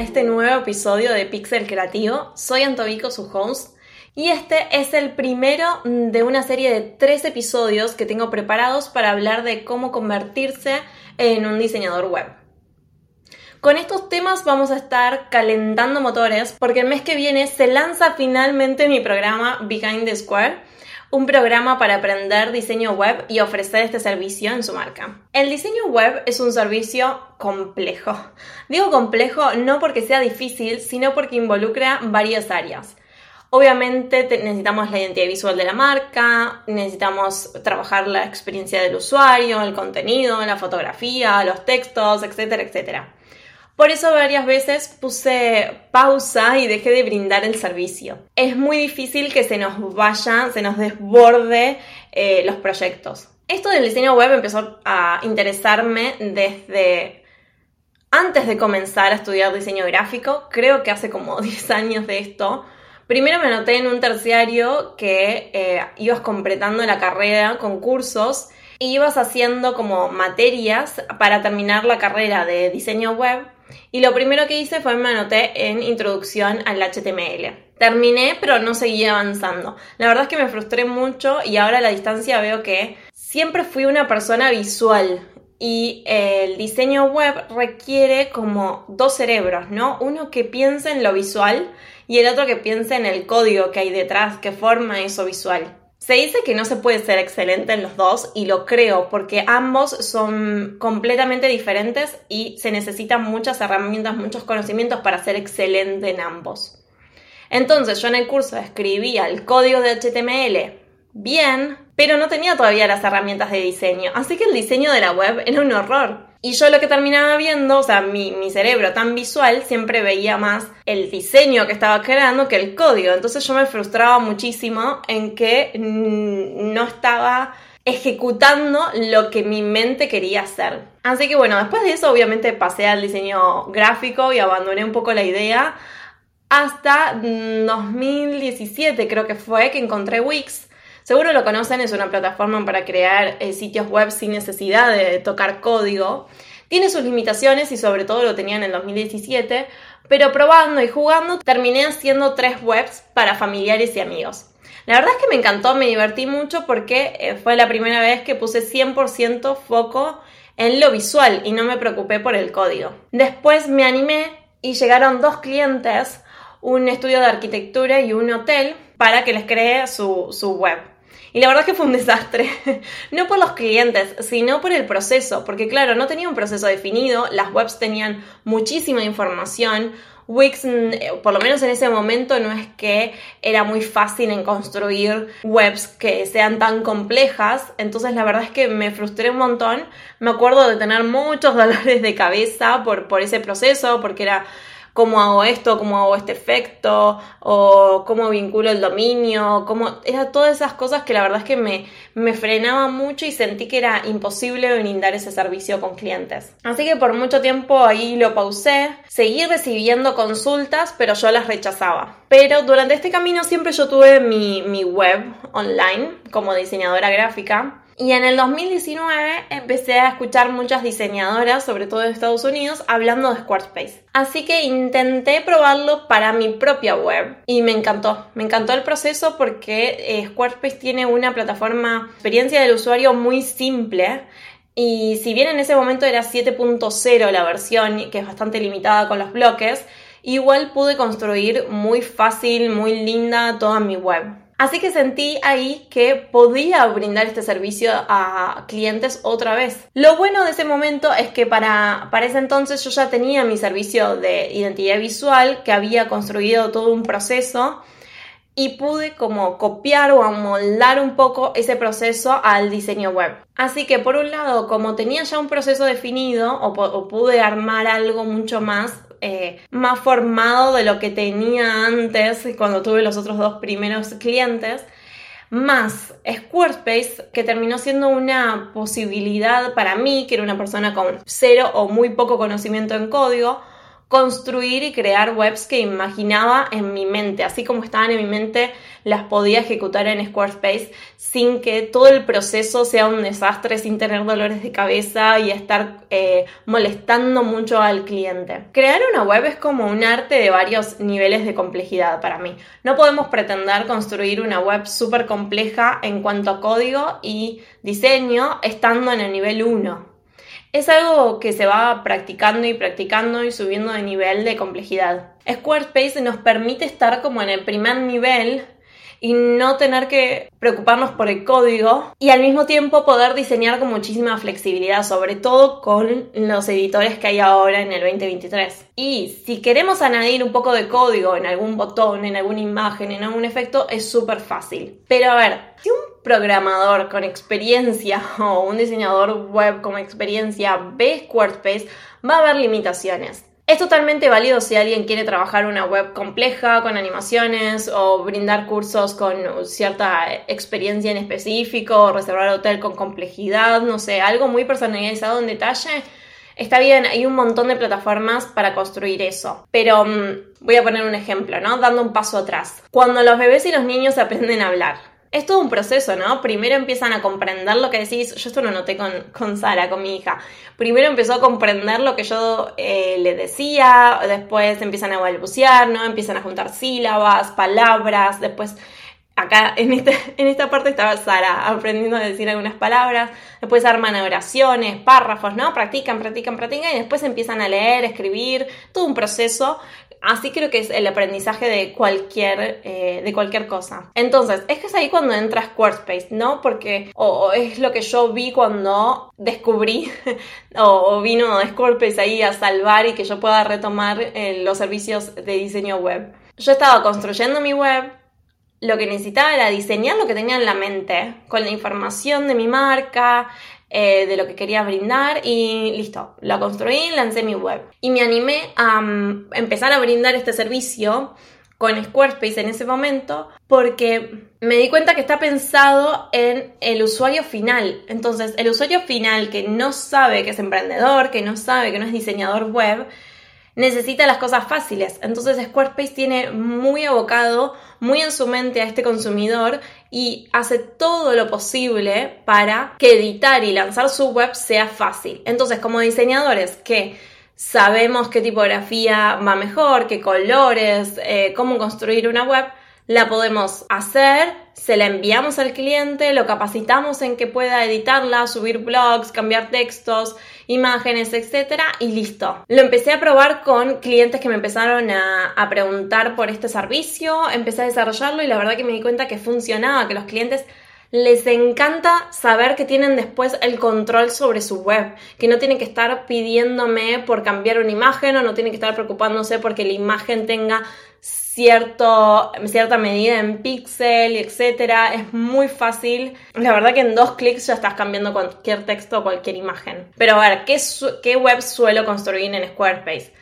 nuevo episodio de Pixel Creativo. Soy Antovico, su host, y este es el primero de una serie de tres episodios que tengo preparados para hablar de cómo convertirse en un diseñador web. Con estos temas vamos a estar calentando motores porque el mes que viene se lanza finalmente mi programa Behind the Square un programa para aprender diseño web y ofrecer este servicio en su marca. El diseño web es un servicio complejo. Digo complejo no porque sea difícil, sino porque involucra varias áreas. Obviamente necesitamos la identidad visual de la marca, necesitamos trabajar la experiencia del usuario, el contenido, la fotografía, los textos, etcétera, etcétera. Por eso varias veces puse pausa y dejé de brindar el servicio. Es muy difícil que se nos vaya, se nos desborde eh, los proyectos. Esto del diseño web empezó a interesarme desde antes de comenzar a estudiar diseño gráfico. Creo que hace como 10 años de esto. Primero me anoté en un terciario que eh, ibas completando la carrera con cursos y ibas haciendo como materias para terminar la carrera de diseño web y lo primero que hice fue me anoté en introducción al HTML. Terminé, pero no seguí avanzando. La verdad es que me frustré mucho y ahora a la distancia veo que siempre fui una persona visual y el diseño web requiere como dos cerebros, ¿no? Uno que piense en lo visual y el otro que piense en el código que hay detrás, que forma eso visual. Se dice que no se puede ser excelente en los dos y lo creo porque ambos son completamente diferentes y se necesitan muchas herramientas, muchos conocimientos para ser excelente en ambos. Entonces yo en el curso escribía el código de HTML bien, pero no tenía todavía las herramientas de diseño, así que el diseño de la web era un horror. Y yo lo que terminaba viendo, o sea, mi, cerebro tan visual, siempre veía más el diseño que estaba creando que el código. Entonces yo me frustraba muchísimo en que no estaba ejecutando lo que mi mente quería hacer. Así que bueno, después de eso obviamente pasé al diseño gráfico y abandoné un poco la idea hasta 2017 creo que fue que encontré Wix Seguro lo conocen, es una plataforma para crear eh, sitios web sin necesidad de tocar código. Tiene sus limitaciones y sobre todo lo tenía en el 2017, pero probando y jugando terminé haciendo tres webs para familiares y amigos. La verdad es que me encantó, me divertí mucho porque eh, fue la primera vez que puse 100% foco en lo visual y no me preocupé por el código. Después me animé y llegaron dos clientes, un estudio de arquitectura y un hotel, para que les cree su, su web. Y la verdad es que fue un desastre, no por los clientes, sino por el proceso, porque claro, no tenía un proceso definido, las webs tenían muchísima información, Wix, mm, eh, por lo menos en ese momento, no es que era muy fácil en construir webs que sean tan complejas. Entonces, la verdad es que me frustré un montón. Me acuerdo de tener muchos dolores de cabeza por, por ese proceso, porque era cómo hago esto, cómo hago este efecto, o cómo vinculo el dominio, cómo... Era todas esas cosas que la verdad es que me, me frenaba mucho y sentí que era imposible brindar ese servicio con clientes. Así que por mucho tiempo ahí lo pausé, seguí recibiendo consultas, pero yo las rechazaba. Pero durante este camino siempre yo tuve mi, mi web online como diseñadora gráfica y en el 2019 empecé a escuchar muchas diseñadoras, sobre todo de Estados Unidos, hablando de Squarespace. Así que intenté probarlo para mi propia web y me encantó. Me encantó el proceso porque eh, Squarespace tiene una plataforma experiencia del usuario muy simple. Y si bien en ese momento era 7.0 la versión, que es bastante limitada con los bloques, igual pude construir muy fácil, muy linda toda mi web. Así que sentí ahí que podía brindar este servicio a clientes otra vez. Lo bueno de ese momento es que para, para ese entonces yo ya tenía mi servicio de identidad visual, que había construido todo un proceso y pude como copiar o amoldar un poco ese proceso al diseño web. Así que por un lado, como tenía ya un proceso definido o, o pude armar algo mucho más eh, más formado de lo que tenía antes cuando tuve los otros dos primeros clientes, más Squarespace, que terminó siendo una posibilidad para mí, que era una persona con cero o muy poco conocimiento en código, construir y crear webs que imaginaba en mi mente, así como estaban en mi mente, las podía ejecutar en Squarespace sin que todo el proceso sea un desastre, sin tener dolores de cabeza y estar eh, molestando mucho al cliente. Crear una web es como un arte de varios niveles de complejidad para mí. No podemos pretender construir una web súper compleja en cuanto a código y diseño estando en el nivel 1 es algo que se va practicando y practicando y subiendo de nivel de complejidad. Squarespace nos permite estar como en el primer nivel y no tener que preocuparnos por el código y al mismo tiempo poder diseñar con muchísima flexibilidad, sobre todo con los editores que hay ahora en el 2023. Y si queremos añadir un poco de código en algún botón, en alguna imagen, en algún efecto, es súper fácil. Pero a ver, programador con experiencia o un diseñador web con experiencia ve Squarespace, va a haber limitaciones. Es totalmente válido si alguien quiere trabajar una web compleja, con animaciones, o brindar cursos con cierta experiencia en específico, o reservar hotel con complejidad, no sé, algo muy personalizado en detalle. Está bien, hay un montón de plataformas para construir eso. Pero mm, voy a poner un ejemplo, ¿no? Dando un paso atrás. Cuando los bebés y los niños aprenden a hablar, es todo un proceso, ¿no? Primero empiezan a comprender lo que decís. Yo esto lo noté con, con Sara, con mi hija. Primero empezó a comprender lo que yo eh, le decía, después empiezan a balbucear, ¿no? Empiezan a juntar sílabas, palabras, después acá en, este, en esta parte estaba Sara aprendiendo a decir algunas palabras, después arman oraciones, párrafos, ¿no? Practican, practican, practican y después empiezan a leer, escribir, todo un proceso Así creo que es el aprendizaje de cualquier, eh, de cualquier cosa. Entonces, es que es ahí cuando entra Squarespace, ¿no? Porque, o, es lo que yo vi cuando descubrí, o, vino Squarespace ahí a salvar y que yo pueda retomar eh, los servicios de diseño web. Yo estaba construyendo mi web, lo que necesitaba era diseñar lo que tenía en la mente, con la información de mi marca, eh, de lo que quería brindar y listo, la construí, lancé mi web. Y me animé a mm, empezar a brindar este servicio con Squarespace en ese momento porque me di cuenta que está pensado en el usuario final. Entonces, el usuario final que no sabe que es emprendedor, que no sabe que no es diseñador web, necesita las cosas fáciles. Entonces Squarespace tiene muy abocado, muy en su mente a este consumidor y hace todo lo posible para que editar y lanzar su web sea fácil. Entonces, como diseñadores que sabemos qué tipografía va mejor, qué colores, eh, cómo construir una web, la podemos hacer, se la enviamos al cliente, lo capacitamos en que pueda editarla, subir blogs, cambiar textos, imágenes, etc. Y listo. Lo empecé a probar con clientes que me empezaron a, a preguntar por este servicio, empecé a desarrollarlo y la verdad que me di cuenta que funcionaba, que los clientes les encanta saber que tienen después el control sobre su web, que no tienen que estar pidiéndome por cambiar una imagen o no tienen que estar preocupándose porque la imagen tenga cierto, cierta medida en píxel, etcétera. Es muy fácil. La verdad que en dos clics ya estás cambiando cualquier texto o cualquier imagen. Pero a ver, ¿qué, qué web suelo construir en Squarespace?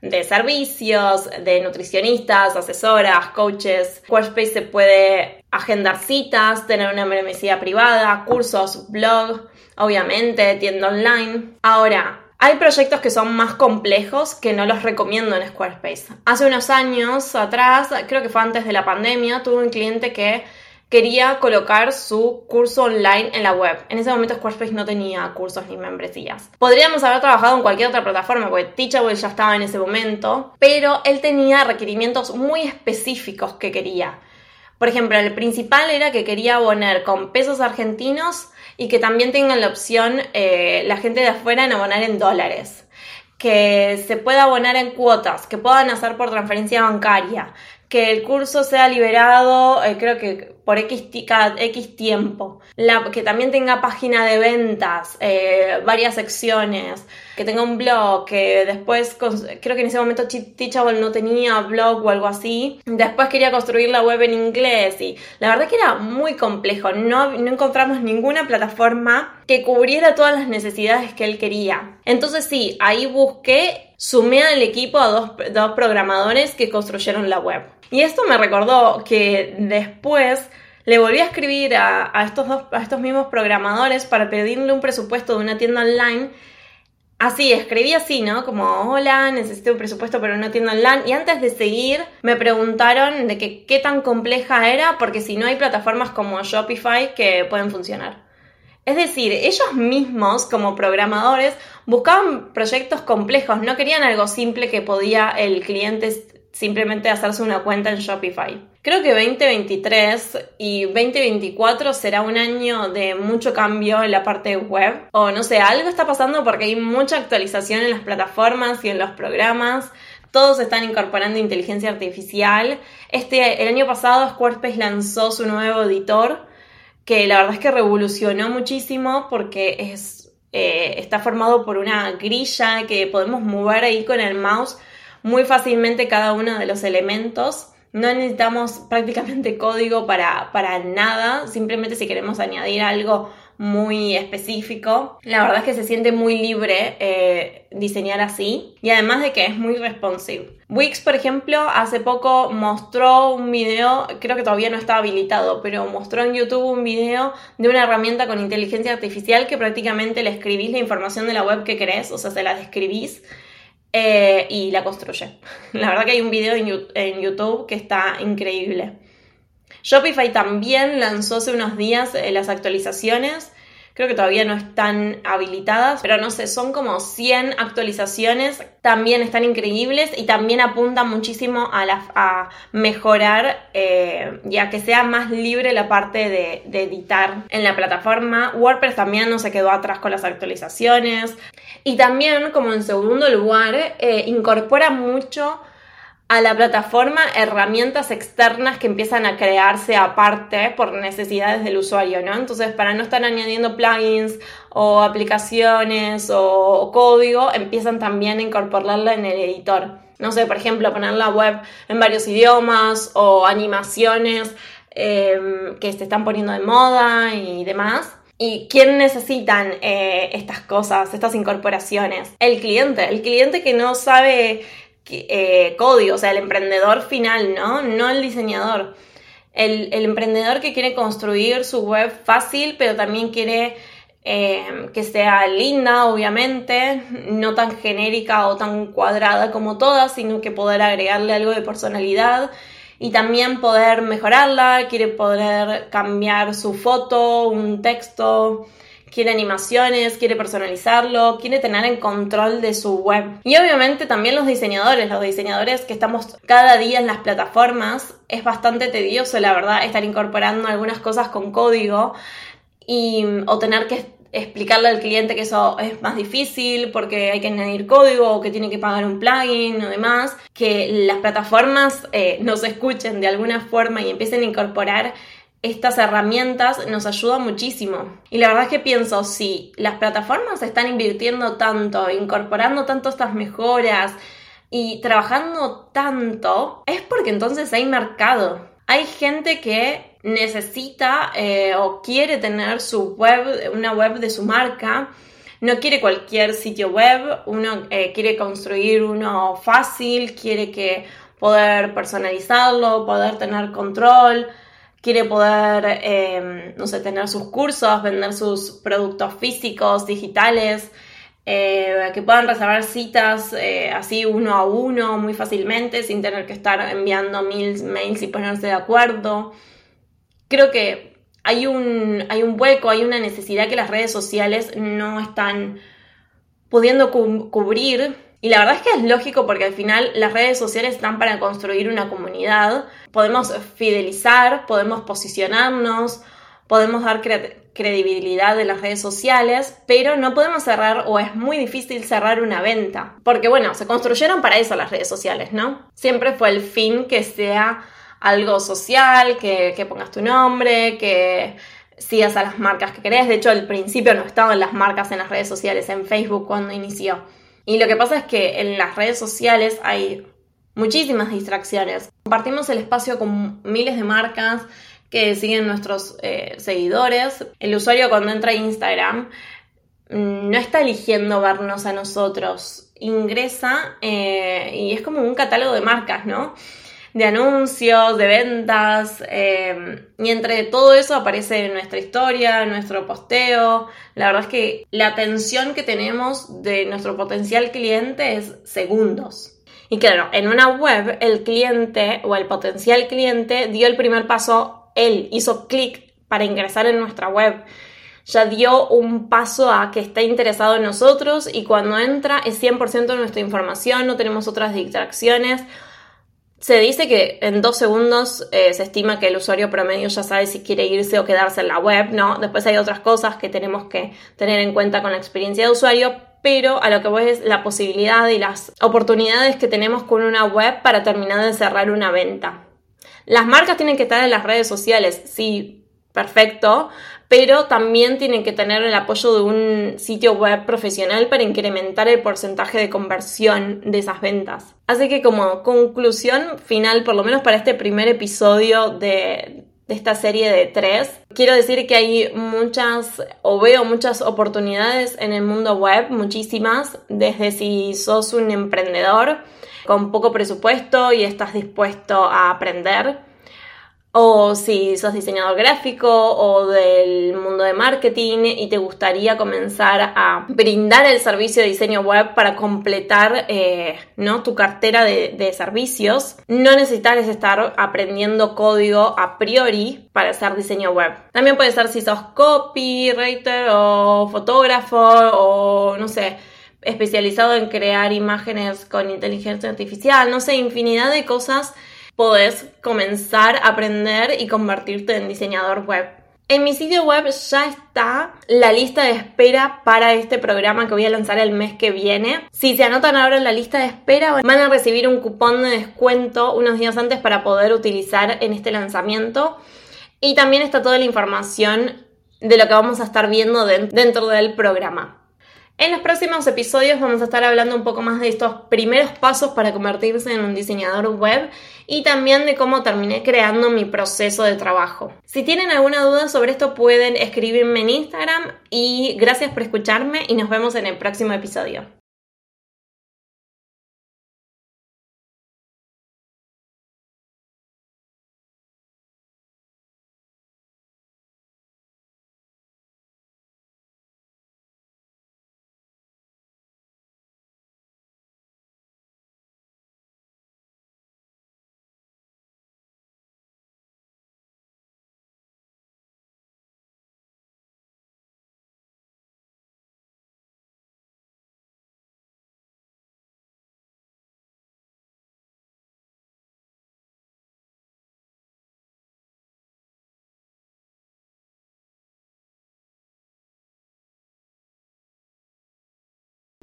de servicios, de nutricionistas, asesoras, coaches. Squarespace se puede agendar citas, tener una membresía privada, cursos, blog, obviamente, tienda online. Ahora, hay proyectos que son más complejos que no los recomiendo en Squarespace. Hace unos años atrás, creo que fue antes de la pandemia, tuve un cliente que quería colocar su curso online en la web. En ese momento Squarespace no tenía cursos ni membresías. Podríamos haber trabajado en cualquier otra plataforma, porque Teachable ya estaba en ese momento, pero él tenía requerimientos muy específicos que quería. Por ejemplo, el principal era que quería abonar con pesos argentinos y que también tengan la opción eh, la gente de afuera en abonar en dólares. Que se pueda abonar en cuotas, que puedan hacer por transferencia bancaria, que el curso sea liberado, eh, creo que por X, cada X tiempo, la, que también tenga página de ventas, eh, varias secciones, que tenga un blog, que después, creo que en ese momento Teachable no tenía blog o algo así, después quería construir la web en inglés y la verdad que era muy complejo, no, no encontramos ninguna plataforma que cubriera todas las necesidades que él quería. Entonces sí, ahí busqué, sumé al equipo a dos, dos programadores que construyeron la web. Y esto me recordó que después le volví a escribir a, estos, dos, a estos mismos programadores para pedirle un presupuesto de una tienda online Así, escribí así, ¿no? Como, hola, necesito un presupuesto no entiendo el LAN. Y antes de seguir, me preguntaron de qué tan compleja era, porque si no hay plataformas como Shopify que pueden funcionar. Es decir, ellos mismos como programadores buscaban proyectos complejos, no querían algo simple que podía el cliente simplemente hacerse una cuenta en Shopify. Creo que 2023 y 2024 será un año de mucho cambio en la parte web. O no sé, algo está pasando porque hay mucha actualización en las plataformas y en los programas. Todos están incorporando inteligencia artificial. Este, el año pasado Squarespace lanzó su nuevo editor, que la verdad es que revolucionó muchísimo porque es, eh, está formado por una grilla que podemos mover ahí con el mouse muy fácilmente cada uno de los elementos. No necesitamos prácticamente código para, para nada, simplemente si queremos añadir algo muy específico. La verdad es que se siente muy libre eh, diseñar así y además de que es muy responsive. Wix, por ejemplo, hace poco mostró un video, creo que todavía no está habilitado, pero mostró en YouTube un video de una herramienta con inteligencia artificial que prácticamente le escribís la información de la web que querés, o sea, se la describís eh, y la construye. La verdad que hay un video en YouTube que está increíble. Shopify también lanzó hace unos días eh, las actualizaciones creo que todavía no están habilitadas, pero no sé, son como 100 actualizaciones, también están increíbles y también apuntan muchísimo a, a mejorar eh, y a que sea más libre la parte de, editar en la plataforma. WordPress también no se quedó atrás con las actualizaciones y también como en segundo lugar eh, incorpora mucho a la plataforma herramientas externas que empiezan a crearse aparte por necesidades del usuario, ¿no? Entonces, para no estar añadiendo plugins o aplicaciones o código, empiezan también a incorporarla en el editor. No sé, por ejemplo, poner la web en varios idiomas o animaciones em, que se están poniendo de moda y demás. ¿Y quién necesitan eh, estas cosas, estas incorporaciones? El cliente, el cliente que no sabe eh, código, o sea, el emprendedor final, ¿no? No el diseñador. El, emprendedor que quiere construir su web fácil, pero también quiere eh, que sea linda, obviamente, no tan genérica o tan cuadrada como todas, sino que poder agregarle algo de personalidad y también poder mejorarla, quiere poder cambiar su foto, un texto, quiere animaciones, quiere personalizarlo, quiere tener en control de su web. Y obviamente también los diseñadores, los diseñadores que estamos cada día en las plataformas, es bastante tedioso, la verdad, estar incorporando algunas cosas con código y, o tener que explicarle al cliente que eso es más difícil porque hay que añadir código o que tiene que pagar un plugin o demás, que las plataformas eh, nos escuchen de alguna forma y empiecen a incorporar estas herramientas nos ayudan muchísimo. Y la verdad es que pienso, si las plataformas están invirtiendo tanto, incorporando tanto estas mejoras y trabajando tanto, es porque entonces hay mercado. Hay gente que necesita eh, o quiere tener su web, una web de su marca. No quiere cualquier sitio web, uno eh, quiere construir uno fácil, quiere que poder personalizarlo, poder tener control quiere poder, em, no sé, tener sus cursos, vender sus productos físicos, digitales, eh, que puedan reservar citas eh, así uno a uno muy fácilmente, sin tener que estar enviando mil mails y ponerse de acuerdo. Creo que hay un, hay un hueco, hay una necesidad que las redes sociales no están pudiendo cubrir y la verdad es que es lógico porque al final las redes sociales están para construir una comunidad. Podemos fidelizar, podemos posicionarnos, podemos dar credibilidad de las redes sociales, pero no podemos cerrar o es muy difícil cerrar una venta. Porque bueno, se construyeron para eso las redes sociales, ¿no? Siempre fue el fin que sea algo social, que, que pongas tu nombre, que sigas a las marcas que querés. De hecho, al principio no estaban las marcas en las redes sociales, en Facebook cuando inició. Y lo que pasa es que en las redes sociales hay muchísimas distracciones. Compartimos el espacio con miles de marcas que siguen nuestros eh, seguidores. El usuario cuando entra a Instagram mm, no está eligiendo vernos a nosotros, ingresa eh, y es como un catálogo de marcas, ¿no? de anuncios, de ventas, eh, y entre todo eso aparece nuestra historia, nuestro posteo. La verdad es que la atención que tenemos de nuestro potencial cliente es segundos. Y claro, en una web el cliente o el potencial cliente dio el primer paso, él hizo clic para ingresar en nuestra web. Ya dio un paso a que está interesado en nosotros y cuando entra es 100% nuestra información, no tenemos otras distracciones. Se dice que en dos segundos eh, se estima que el usuario promedio ya sabe si quiere irse o quedarse en la web, ¿no? Después hay otras cosas que tenemos que tener en cuenta con la experiencia de usuario, pero a lo que voy es la posibilidad y las oportunidades que tenemos con una web para terminar de cerrar una venta. Las marcas tienen que estar en las redes sociales, sí, perfecto, pero también tienen que tener el apoyo de un sitio web profesional para incrementar el porcentaje de conversión de esas ventas. Así que como conclusión final, por lo menos para este primer episodio de, de esta serie de tres. Quiero decir que hay muchas o veo muchas oportunidades en el mundo web, muchísimas, desde si sos un emprendedor con poco presupuesto y estás dispuesto a aprender o si sos diseñador gráfico o del mundo de marketing y te gustaría comenzar a brindar el servicio de diseño web para completar eh, ¿no? tu cartera de, de, servicios, no necesitas estar aprendiendo código a priori para hacer diseño web. También puede ser si sos copywriter o fotógrafo o no sé especializado en crear imágenes con inteligencia artificial, no sé, infinidad de cosas podés comenzar a aprender y convertirte en diseñador web. En mi sitio web ya está la lista de espera para este programa que voy a lanzar el mes que viene. Si se anotan ahora en la lista de espera, van a recibir un cupón de descuento unos días antes para poder utilizar en este lanzamiento. Y también está toda la información de lo que vamos a estar viendo dentro del programa. En los próximos episodios vamos a estar hablando un poco más de estos primeros pasos para convertirse en un diseñador web y también de cómo terminé creando mi proceso de trabajo. Si tienen alguna duda sobre esto pueden escribirme en Instagram y gracias por escucharme y nos vemos en el próximo episodio.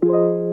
You